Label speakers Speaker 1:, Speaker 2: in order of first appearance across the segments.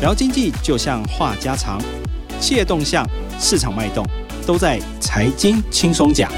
Speaker 1: 聊经济就像话家常，企业动向、市场脉动，都在财经轻松讲。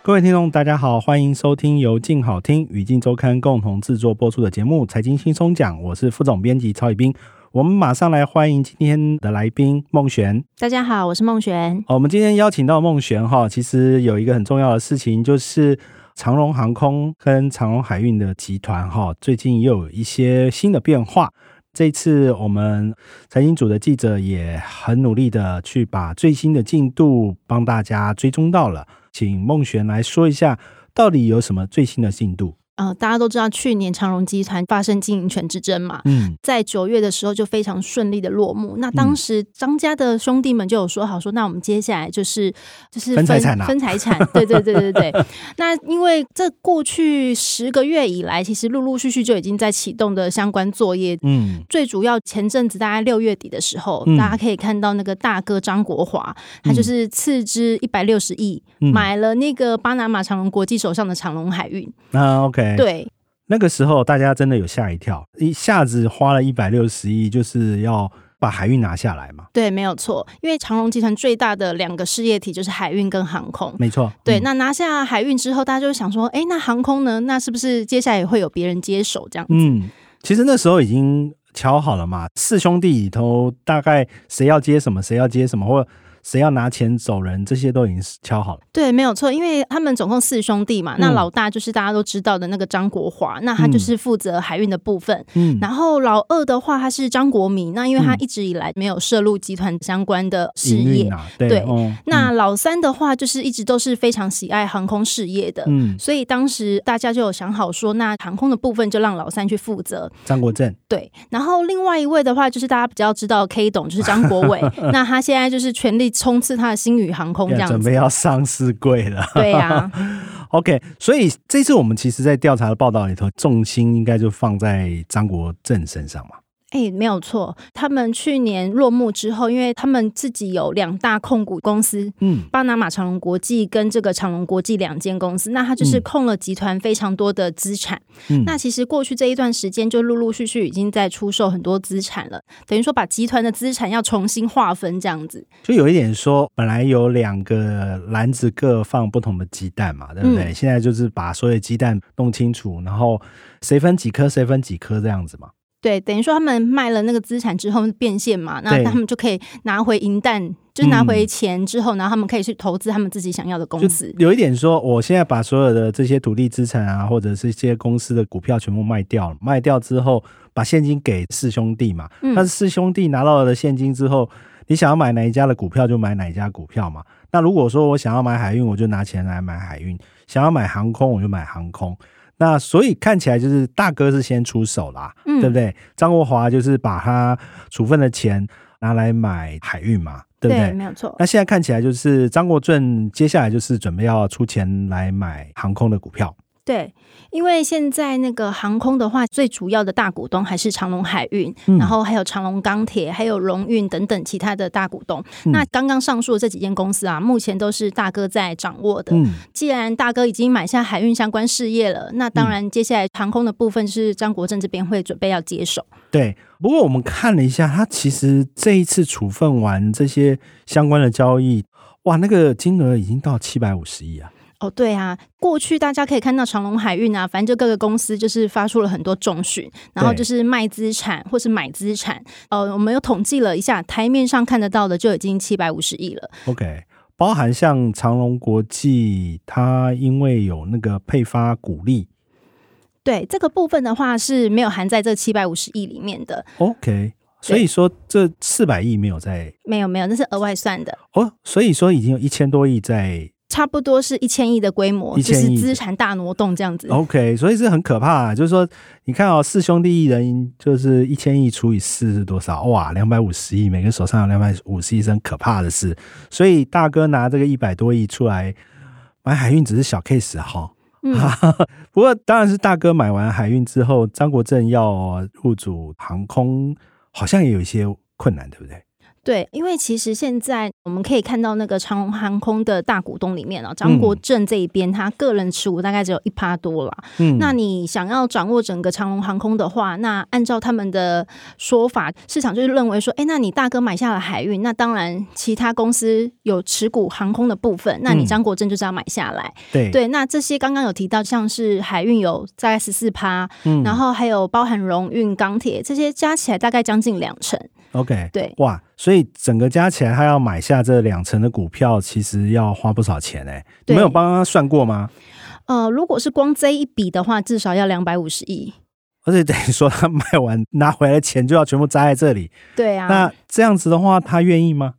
Speaker 1: 各位听众，大家好，欢迎收听由静好听与静周刊共同制作播出的节目《财经轻松讲》，我是副总编辑曹宇斌。我们马上来欢迎今天的来宾孟璇。
Speaker 2: 大家好，我是孟璇。
Speaker 1: 我们今天邀请到孟璇哈，其实有一个很重要的事情，就是长龙航空跟长龙海运的集团哈，最近又有一些新的变化。这次我们财经组的记者也很努力的去把最新的进度帮大家追踪到了，请孟璇来说一下，到底有什么最新的进度。
Speaker 2: 呃，大家都知道去年长荣集团发生经营权之争嘛，嗯，在九月的时候就非常顺利的落幕。那当时张家的兄弟们就有说好说，那我们接下来就是就是
Speaker 1: 分财产啊，
Speaker 2: 分财产，对对对对对。那因为这过去十个月以来，其实陆陆续续就已经在启动的相关作业，嗯，最主要前阵子大概六月底的时候，大家可以看到那个大哥张国华，他就是斥资一百六十亿买了那个巴拿马长荣国际手上的长荣海运，
Speaker 1: 啊，OK。
Speaker 2: 对，
Speaker 1: 那个时候大家真的有吓一跳，一下子花了一百六十亿，就是要把海运拿下来嘛。
Speaker 2: 对，没有错，因为长荣集团最大的两个事业体就是海运跟航空，
Speaker 1: 没错。
Speaker 2: 对，嗯、那拿下海运之后，大家就想说，哎，那航空呢？那是不是接下来也会有别人接手这样子？
Speaker 1: 嗯，其实那时候已经乔好了嘛，四兄弟里头大概谁要接什么，谁要接什么，或。谁要拿钱走人，这些都已经敲好了。
Speaker 2: 对，没有错，因为他们总共四兄弟嘛。嗯、那老大就是大家都知道的那个张国华，那他就是负责海运的部分。嗯，然后老二的话，他是张国民，那因为他一直以来没有涉入集团相关的事业。
Speaker 1: 啊、对，
Speaker 2: 对、
Speaker 1: 哦、
Speaker 2: 那老三的话，就是一直都是非常喜爱航空事业的。嗯，所以当时大家就有想好说，那航空的部分就让老三去负责。
Speaker 1: 张国正。
Speaker 2: 对，然后另外一位的话，就是大家比较知道 K 董，就是张国伟。那他现在就是全力。冲刺他的星宇航空这样子，
Speaker 1: 准备要上市柜了。
Speaker 2: 对呀，
Speaker 1: OK，所以这次我们其实在调查的报道里头，重心应该就放在张国正身上嘛。
Speaker 2: 哎，没有错。他们去年落幕之后，因为他们自己有两大控股公司，嗯，巴拿马长隆国际跟这个长隆国际两间公司，那他就是控了集团非常多的资产。嗯，那其实过去这一段时间，就陆陆续续已经在出售很多资产了，等于说把集团的资产要重新划分，这样子。
Speaker 1: 就有一点说，本来有两个篮子各放不同的鸡蛋嘛，对不对？嗯，现在就是把所有鸡蛋弄清楚，然后谁分几颗，谁分几颗这样子嘛。
Speaker 2: 对，等于说他们卖了那个资产之后变现嘛，那他们就可以拿回银弹，就拿回钱之后，然后他们可以去投资他们自己想要的公司。
Speaker 1: 有一点说，我现在把所有的这些土地资产啊，或者是一些公司的股票全部卖掉了，卖掉之后把现金给四兄弟嘛。但是四兄弟拿到了现金之后，你想要买哪一家的股票就买哪一家股票嘛。那如果说我想要买海运，我就拿钱来买海运；想要买航空，我就买航空。那所以看起来就是大哥是先出手啦，嗯、对不对？张国华就是把他处分的钱拿来买海运嘛，对不对？
Speaker 2: 对，没有错。
Speaker 1: 那现在看起来就是张国正接下来就是准备要出钱来买航空的股票。
Speaker 2: 对，因为现在那个航空的话，最主要的大股东还是长隆海运，嗯、然后还有长隆钢铁，还有荣运等等其他的大股东。嗯、那刚刚上述的这几间公司啊，目前都是大哥在掌握的。嗯、既然大哥已经买下海运相关事业了，那当然接下来航空的部分是张国正这边会准备要接手。
Speaker 1: 对，不过我们看了一下，他其实这一次处分完这些相关的交易，哇，那个金额已经到七百五十亿啊。
Speaker 2: 哦，对啊，过去大家可以看到长隆海运啊，反正就各个公司就是发出了很多重讯，然后就是卖资产或是买资产。呃，我们又统计了一下，台面上看得到的就已经七百五十亿了。
Speaker 1: OK，包含像长隆国际，它因为有那个配发股利，
Speaker 2: 对这个部分的话是没有含在这七百五十亿里面的。
Speaker 1: OK，所以说这四百亿没有在，
Speaker 2: 没有没有，那是额外算的。
Speaker 1: 哦，所以说已经有一千多亿在。
Speaker 2: 差不多是一千亿的规模，就是资产大挪动这样子。
Speaker 1: OK，所以是很可怕啊。就是说，你看哦，四兄弟一人就是一千亿除以四是多少？哇，两百五十亿，每个手上有两百五十亿，是很可怕的事。所以大哥拿这个一百多亿出来买海运，只是小 case 哈。嗯，不过当然是大哥买完海运之后，张国正要入主航空，好像也有一些困难，对不对？
Speaker 2: 对，因为其实现在我们可以看到那个长荣航空的大股东里面啊，张国正这一边，嗯、他个人持股大概只有一趴多了。嗯，那你想要掌握整个长荣航空的话，那按照他们的说法，市场就是认为说，哎，那你大哥买下了海运，那当然其他公司有持股航空的部分，那你张国正就是要买下来。
Speaker 1: 嗯、对
Speaker 2: 对，那这些刚刚有提到，像是海运有大概十四趴，嗯，然后还有包含荣运、钢铁这些加起来大概将近两成。
Speaker 1: OK，
Speaker 2: 对，
Speaker 1: 哇，所以整个加起来，他要买下这两成的股票，其实要花不少钱哎、欸。你没有帮他算过吗？
Speaker 2: 呃，如果是光这一笔的话，至少要两百五十亿。
Speaker 1: 而且等于说，他卖完拿回来的钱就要全部砸在这里。
Speaker 2: 对啊，
Speaker 1: 那这样子的话，他愿意吗？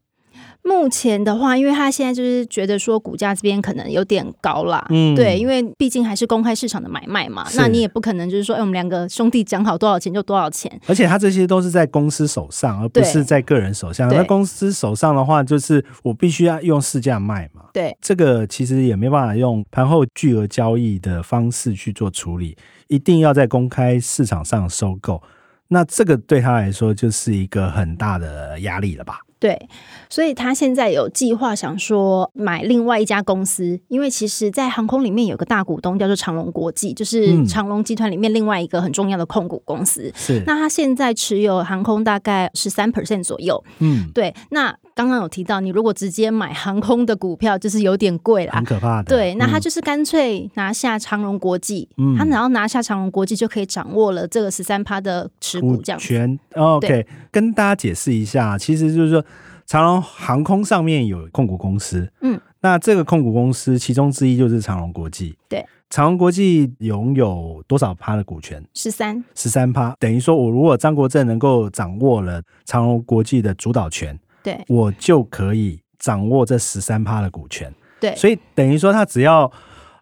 Speaker 2: 目前的话，因为他现在就是觉得说股价这边可能有点高啦，嗯，对，因为毕竟还是公开市场的买卖嘛，那你也不可能就是说，哎，我们两个兄弟讲好多少钱就多少钱。
Speaker 1: 而且他这些都是在公司手上，而不是在个人手上。那公司手上的话，就是我必须要用市价卖嘛。
Speaker 2: 对，
Speaker 1: 这个其实也没办法用盘后巨额交易的方式去做处理，一定要在公开市场上收购。那这个对他来说就是一个很大的压力了吧？
Speaker 2: 对，所以他现在有计划想说买另外一家公司，因为其实，在航空里面有个大股东叫做长龙国际，就是长龙集团里面另外一个很重要的控股公司。
Speaker 1: 是，
Speaker 2: 那他现在持有航空大概十三 percent 左右。嗯，对。那刚刚有提到，你如果直接买航空的股票，就是有点贵啦，
Speaker 1: 很可怕的。
Speaker 2: 对，那他就是干脆拿下长荣国际，嗯，他只要拿下长荣国际，就可以掌握了这个十三趴的持股这样子。
Speaker 1: 权 OK，跟大家解释一下，其实就是说。长荣航空上面有控股公司，嗯，那这个控股公司其中之一就是长荣国际，
Speaker 2: 对，
Speaker 1: 长荣国际拥有多少趴的股权？
Speaker 2: 十三，
Speaker 1: 十三趴，等于说我如果张国正能够掌握了长荣国际的主导权，
Speaker 2: 对，
Speaker 1: 我就可以掌握这十三趴的股权，
Speaker 2: 对，
Speaker 1: 所以等于说他只要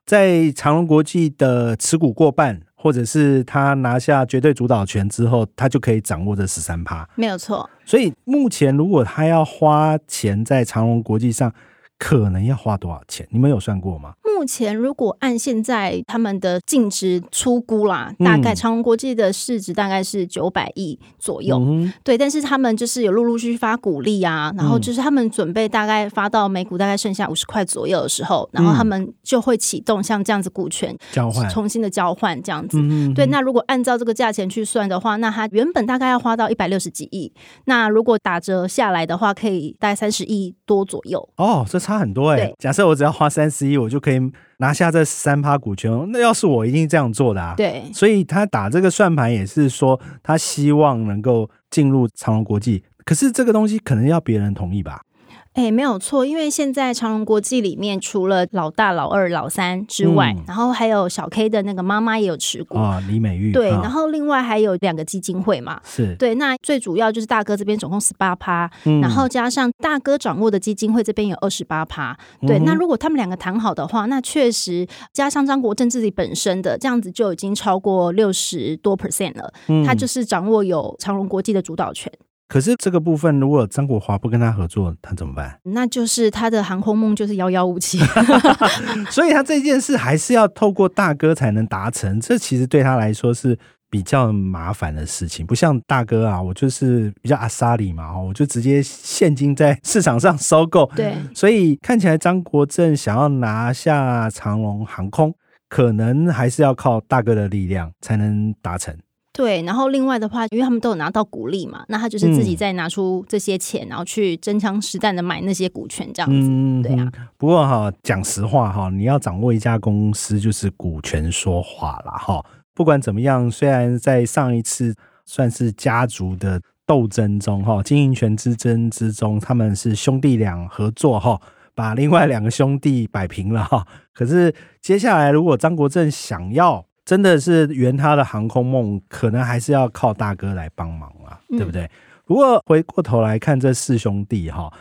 Speaker 1: 在长隆国际的持股过半。或者是他拿下绝对主导权之后，他就可以掌握这十三趴，
Speaker 2: 没有错。
Speaker 1: 所以目前如果他要花钱在长隆国际上，可能要花多少钱？你们有算过吗？
Speaker 2: 目前如果按现在他们的净值出估啦，大概长荣国际的市值大概是九百亿左右。嗯、对，但是他们就是有陆陆续续发股利啊，然后就是他们准备大概发到每股大概剩下五十块左右的时候，然后他们就会启动像这样子股权交换，重新的交换这样子。嗯、对，那如果按照这个价钱去算的话，那它原本大概要花到一百六十几亿，那如果打折下来的话，可以大概三十亿多左右。
Speaker 1: 哦，这差很多哎、欸。假设我只要花三十亿，我就可以。拿下这三趴股权，那要是我一定这样做的啊。
Speaker 2: 对，
Speaker 1: 所以他打这个算盘也是说，他希望能够进入长隆国际，可是这个东西可能要别人同意吧。
Speaker 2: 哎、欸，没有错，因为现在长隆国际里面除了老大、老二、老三之外，嗯、然后还有小 K 的那个妈妈也有持股
Speaker 1: 啊，李美玉。
Speaker 2: 对，
Speaker 1: 哦、
Speaker 2: 然后另外还有两个基金会嘛，
Speaker 1: 是
Speaker 2: 对。那最主要就是大哥这边总共十八趴，然后加上大哥掌握的基金会这边有二十八趴。对，嗯、那如果他们两个谈好的话，那确实加上张国正自己本身的这样子就已经超过六十多 percent 了。嗯，他就是掌握有长隆国际的主导权。
Speaker 1: 可是这个部分，如果张国华不跟他合作，他怎么办？
Speaker 2: 那就是他的航空梦就是遥遥无期。
Speaker 1: 所以他这件事还是要透过大哥才能达成，这其实对他来说是比较麻烦的事情。不像大哥啊，我就是比较阿萨里嘛，我就直接现金在市场上收购。
Speaker 2: 对，
Speaker 1: 所以看起来张国正想要拿下长龙航空，可能还是要靠大哥的力量才能达成。
Speaker 2: 对，然后另外的话，因为他们都有拿到股利嘛，那他就是自己再拿出这些钱，嗯、然后去真枪实弹的买那些股权，这样子。嗯、对啊。
Speaker 1: 不过哈，讲实话哈，你要掌握一家公司，就是股权说话啦哈。不管怎么样，虽然在上一次算是家族的斗争中哈，经营权之争之中，他们是兄弟俩合作哈，把另外两个兄弟摆平了哈。可是接下来，如果张国正想要，真的是圆他的航空梦，可能还是要靠大哥来帮忙啊，嗯、对不对？不过回过头来看这四兄弟哈，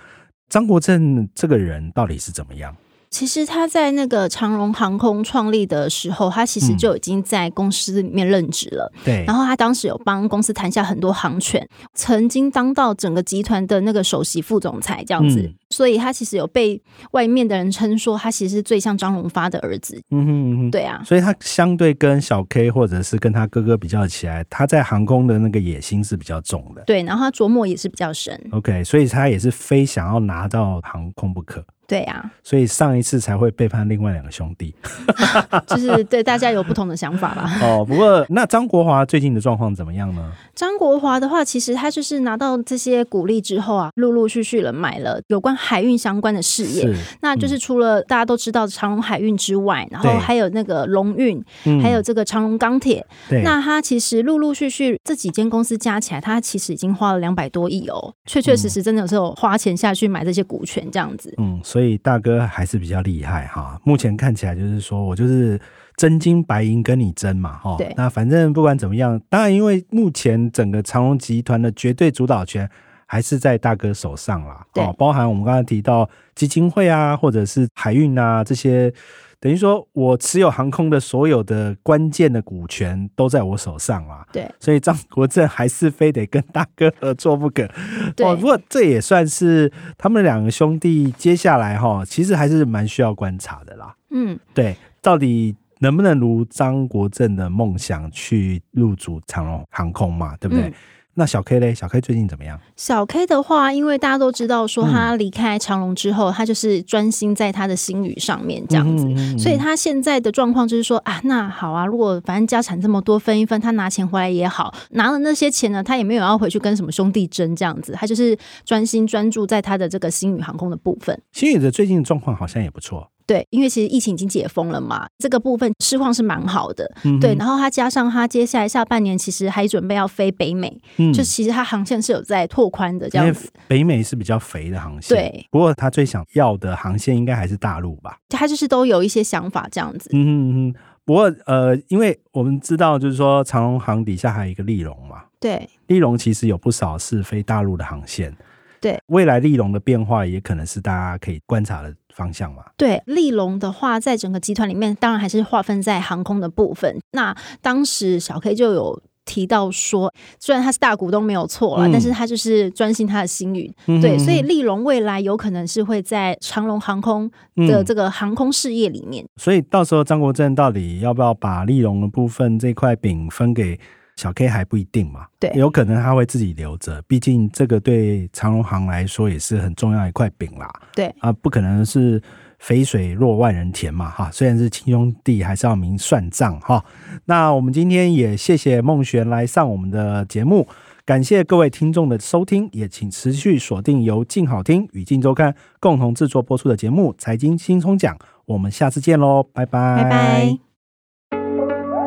Speaker 1: 张国正这个人到底是怎么样？
Speaker 2: 其实他在那个长荣航空创立的时候，他其实就已经在公司里面任职了。
Speaker 1: 对、嗯，
Speaker 2: 然后他当时有帮公司谈下很多航权，曾经当到整个集团的那个首席副总裁这样子。嗯所以他其实有被外面的人称说，他其实是最像张荣发的儿子。
Speaker 1: 嗯哼嗯哼，
Speaker 2: 对啊。
Speaker 1: 所以他相对跟小 K 或者是跟他哥哥比较起来，他在航空的那个野心是比较重的。
Speaker 2: 对，然后他琢磨也是比较深。
Speaker 1: OK，所以他也是非想要拿到航空不可。
Speaker 2: 对啊，
Speaker 1: 所以上一次才会背叛另外两个兄弟，
Speaker 2: 就是对大家有不同的想法吧。
Speaker 1: 哦，不过那张国华最近的状况怎么样呢？
Speaker 2: 张国华的话，其实他就是拿到这些鼓励之后啊，陆陆续续的买了有关海运相关的事业。那就是除了大家都知道长隆海运之外，然后还有那个龙运，还有这个长隆钢铁。那他其实陆陆续续这几间公司加起来，他其实已经花了两百多亿哦，确确实实真的有时候花钱下去买这些股权这样子。
Speaker 1: 嗯，所以。所以大哥还是比较厉害哈，目前看起来就是说我就是真金白银跟你争嘛哈。
Speaker 2: 对，
Speaker 1: 那反正不管怎么样，当然因为目前整个长隆集团的绝对主导权还是在大哥手上啦。
Speaker 2: 哦，
Speaker 1: 包含我们刚才提到基金会啊，或者是海运啊这些。等于说，我持有航空的所有的关键的股权都在我手上啊。
Speaker 2: 对，
Speaker 1: 所以张国正还是非得跟大哥合作不可。
Speaker 2: 对，
Speaker 1: 哦，不过这也算是他们两个兄弟接下来哈，其实还是蛮需要观察的啦。
Speaker 2: 嗯，
Speaker 1: 对，到底能不能如张国正的梦想去入主长龙航空嘛？对不对？嗯那小 K 嘞？小 K 最近怎么样？
Speaker 2: 小 K 的话，因为大家都知道说他离开长隆之后，嗯、他就是专心在他的星宇上面这样子，嗯嗯嗯、所以他现在的状况就是说啊，那好啊，如果反正家产这么多，分一分，他拿钱回来也好，拿了那些钱呢，他也没有要回去跟什么兄弟争这样子，他就是专心专注在他的这个星宇航空的部分。
Speaker 1: 星宇的最近状况好像也不错。
Speaker 2: 对，因为其实疫情已经解封了嘛，这个部分市况是蛮好的。嗯、对，然后它加上它接下来下半年其实还准备要飞北美，嗯、就其实它航线是有在拓宽的这样子。
Speaker 1: 北美是比较肥的航线，
Speaker 2: 对。
Speaker 1: 不过他最想要的航线应该还是大陆吧？
Speaker 2: 他就是都有一些想法这样子。
Speaker 1: 嗯哼嗯。不过呃，因为我们知道，就是说长龙航底下还有一个利荣嘛，
Speaker 2: 对，
Speaker 1: 利荣其实有不少是飞大陆的航线。
Speaker 2: 对，
Speaker 1: 未来利荣的变化也可能是大家可以观察的方向嘛。
Speaker 2: 对，利隆的话，在整个集团里面，当然还是划分在航空的部分。那当时小 K 就有提到说，虽然他是大股东没有错了，嗯、但是他就是专心他的星宇。嗯、对，所以利荣未来有可能是会在长隆航空的这个航空事业里面。嗯、
Speaker 1: 所以到时候张国正到底要不要把利荣的部分这块饼分给？小 K 还不一定嘛，
Speaker 2: 对，
Speaker 1: 有可能他会自己留着，毕竟这个对长荣行来说也是很重要一块饼啦。
Speaker 2: 对
Speaker 1: 啊，不可能是肥水落万人田嘛，哈，虽然是亲兄弟，还是要明算账哈。那我们今天也谢谢孟璇来上我们的节目，感谢各位听众的收听，也请持续锁定由静好听与静周刊共同制作播出的节目《财经轻松讲》，我们下次见喽，拜拜，
Speaker 2: 拜拜，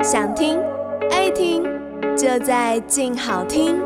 Speaker 3: 想听。就在静好听。